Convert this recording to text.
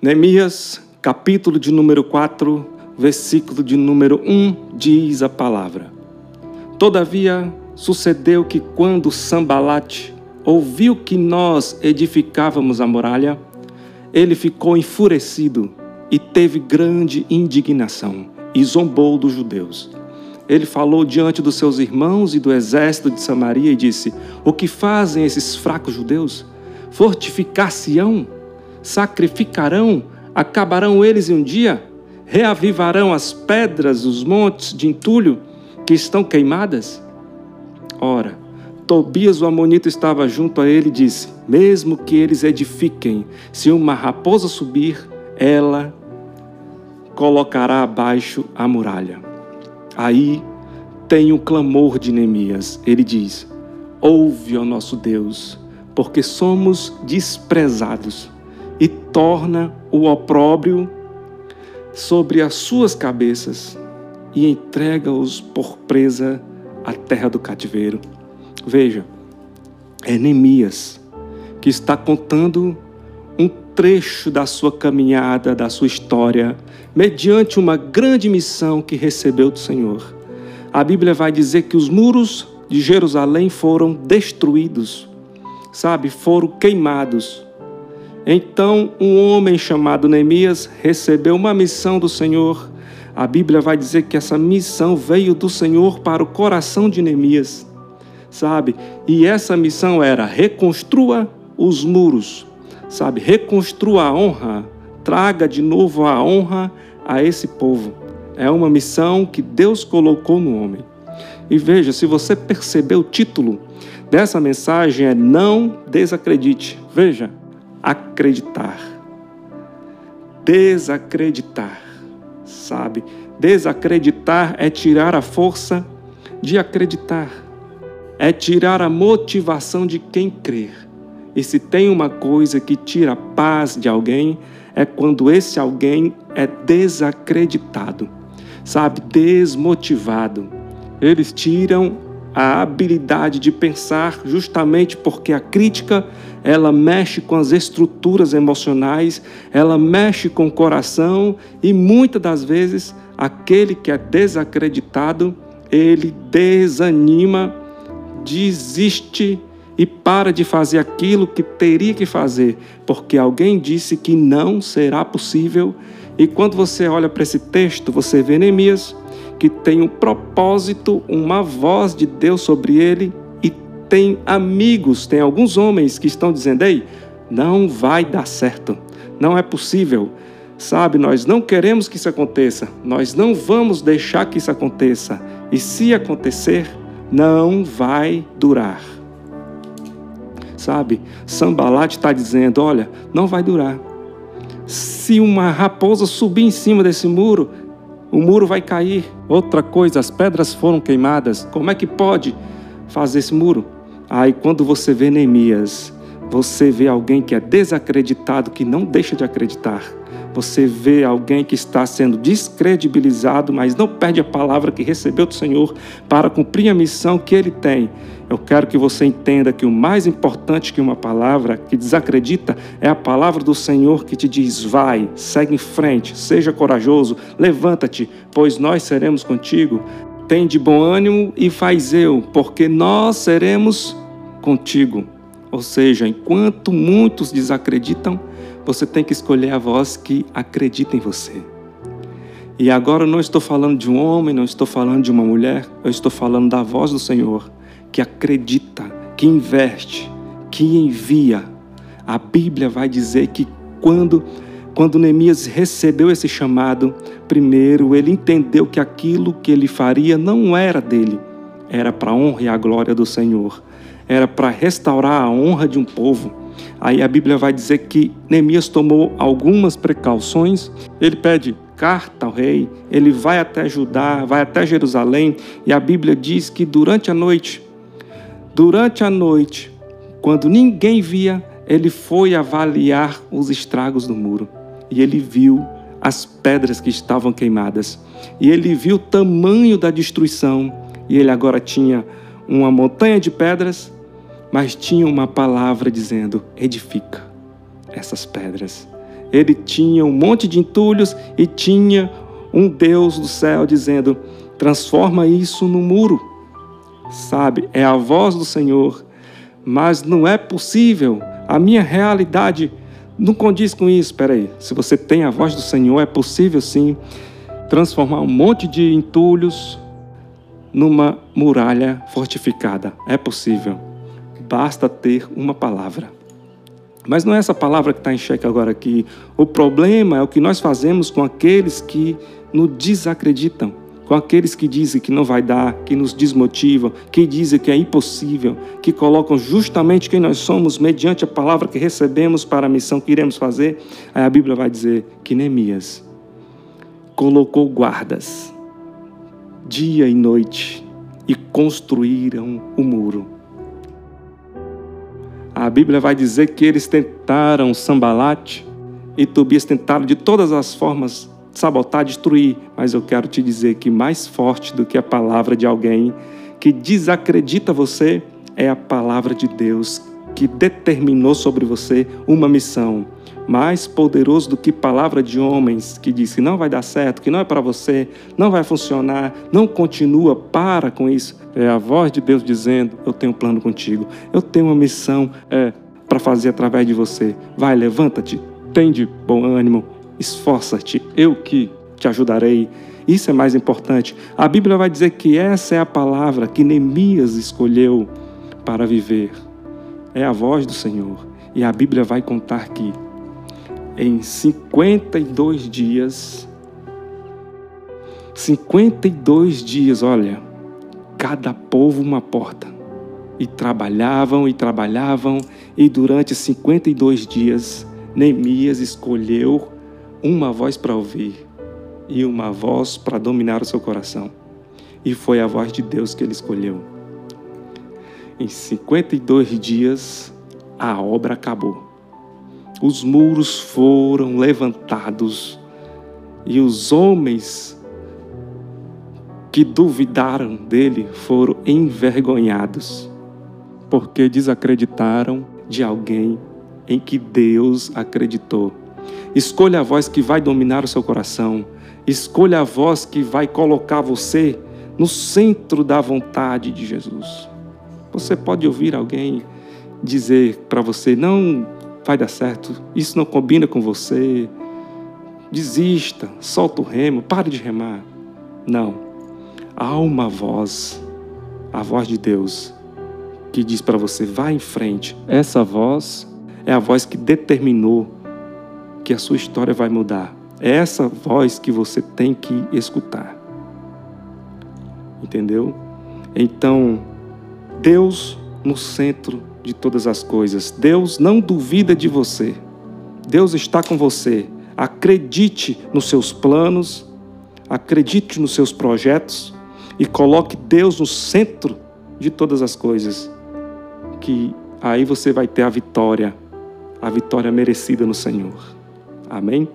Neemias, capítulo de número 4, versículo de número 1, diz a palavra: Todavia sucedeu que quando Sambalate ouviu que nós edificávamos a muralha, ele ficou enfurecido e teve grande indignação e zombou dos judeus. Ele falou diante dos seus irmãos e do exército de Samaria e disse: O que fazem esses fracos judeus? Fortificar-se-ão? Sacrificarão? Acabarão eles em um dia? Reavivarão as pedras dos montes de entulho que estão queimadas? Ora, Tobias o Amonita estava junto a ele e disse: Mesmo que eles edifiquem, se uma raposa subir, ela colocará abaixo a muralha. Aí tem o clamor de Neemias. Ele diz: Ouve, ó nosso Deus, porque somos desprezados, e torna o opróbrio sobre as suas cabeças e entrega-os por presa à terra do cativeiro. Veja, é Neemias que está contando um trecho da sua caminhada, da sua história, mediante uma grande missão que recebeu do Senhor. A Bíblia vai dizer que os muros de Jerusalém foram destruídos, sabe, foram queimados. Então, um homem chamado Neemias recebeu uma missão do Senhor. A Bíblia vai dizer que essa missão veio do Senhor para o coração de Neemias, sabe? E essa missão era reconstrua os muros, sabe? Reconstrua a honra, traga de novo a honra a esse povo. É uma missão que Deus colocou no homem. E veja, se você perceber o título dessa mensagem é Não desacredite. Veja, acreditar. Desacreditar, sabe? Desacreditar é tirar a força de acreditar, é tirar a motivação de quem crer. E se tem uma coisa que tira a paz de alguém, é quando esse alguém é desacreditado, sabe, desmotivado. Eles tiram a habilidade de pensar justamente porque a crítica ela mexe com as estruturas emocionais, ela mexe com o coração e muitas das vezes aquele que é desacreditado, ele desanima, desiste e para de fazer aquilo que teria que fazer, porque alguém disse que não será possível. E quando você olha para esse texto, você vê Neemias, que tem um propósito, uma voz de Deus sobre ele, e tem amigos, tem alguns homens que estão dizendo: ei, não vai dar certo, não é possível. Sabe, nós não queremos que isso aconteça, nós não vamos deixar que isso aconteça, e se acontecer, não vai durar sabe? Sambalat está dizendo: olha, não vai durar. Se uma raposa subir em cima desse muro, o muro vai cair. Outra coisa, as pedras foram queimadas. Como é que pode fazer esse muro? Aí, quando você vê Neemias, você vê alguém que é desacreditado, que não deixa de acreditar. Você vê alguém que está sendo descredibilizado, mas não perde a palavra que recebeu do Senhor para cumprir a missão que ele tem. Eu quero que você entenda que o mais importante que uma palavra que desacredita é a palavra do Senhor que te diz: vai, segue em frente, seja corajoso, levanta-te, pois nós seremos contigo. Tem de bom ânimo e faz eu, porque nós seremos contigo. Ou seja, enquanto muitos desacreditam, você tem que escolher a voz que acredita em você. E agora eu não estou falando de um homem, não estou falando de uma mulher, eu estou falando da voz do Senhor, que acredita, que investe, que envia. A Bíblia vai dizer que quando quando Neemias recebeu esse chamado, primeiro ele entendeu que aquilo que ele faria não era dele, era para a honra e a glória do Senhor, era para restaurar a honra de um povo Aí a Bíblia vai dizer que Neemias tomou algumas precauções. Ele pede carta ao rei, ele vai até Judá, vai até Jerusalém, e a Bíblia diz que durante a noite, durante a noite, quando ninguém via, ele foi avaliar os estragos do muro. E ele viu as pedras que estavam queimadas. E ele viu o tamanho da destruição. E ele agora tinha uma montanha de pedras mas tinha uma palavra dizendo: edifica essas pedras, ele tinha um monte de entulhos e tinha um Deus do céu dizendo: transforma isso no muro. Sabe, é a voz do Senhor, mas não é possível. A minha realidade não condiz com isso. Espera aí, se você tem a voz do Senhor, é possível sim transformar um monte de entulhos numa muralha fortificada. É possível. Basta ter uma palavra. Mas não é essa palavra que está em xeque agora aqui. O problema é o que nós fazemos com aqueles que nos desacreditam, com aqueles que dizem que não vai dar, que nos desmotivam, que dizem que é impossível, que colocam justamente quem nós somos mediante a palavra que recebemos para a missão que iremos fazer. Aí a Bíblia vai dizer que Neemias colocou guardas dia e noite e construíram o muro a Bíblia vai dizer que eles tentaram Sambalate e Tobias tentaram de todas as formas sabotar, destruir, mas eu quero te dizer que mais forte do que a palavra de alguém que desacredita você é a palavra de Deus que determinou sobre você uma missão mais poderoso do que palavra de homens que diz que não vai dar certo, que não é para você, não vai funcionar, não continua, para com isso. É a voz de Deus dizendo: Eu tenho um plano contigo, eu tenho uma missão é, para fazer através de você. Vai, levanta-te, tem de bom ânimo, esforça-te, eu que te ajudarei. Isso é mais importante. A Bíblia vai dizer que essa é a palavra que Neemias escolheu para viver. É a voz do Senhor. E a Bíblia vai contar que em 52 dias, 52 dias, olha, cada povo uma porta. E trabalhavam e trabalhavam, e durante 52 dias, Neemias escolheu uma voz para ouvir e uma voz para dominar o seu coração. E foi a voz de Deus que ele escolheu. Em 52 dias, a obra acabou os muros foram levantados e os homens que duvidaram dele foram envergonhados, porque desacreditaram de alguém em que Deus acreditou. Escolha a voz que vai dominar o seu coração. Escolha a voz que vai colocar você no centro da vontade de Jesus. Você pode ouvir alguém dizer para você: não vai dar certo, isso não combina com você. Desista, solta o remo, pare de remar. Não. Há uma voz, a voz de Deus, que diz para você: vá em frente. Essa voz é a voz que determinou que a sua história vai mudar. É essa voz que você tem que escutar. Entendeu? Então, Deus no centro de todas as coisas. Deus não duvida de você. Deus está com você. Acredite nos seus planos, acredite nos seus projetos e coloque Deus no centro de todas as coisas. Que aí você vai ter a vitória, a vitória merecida no Senhor. Amém?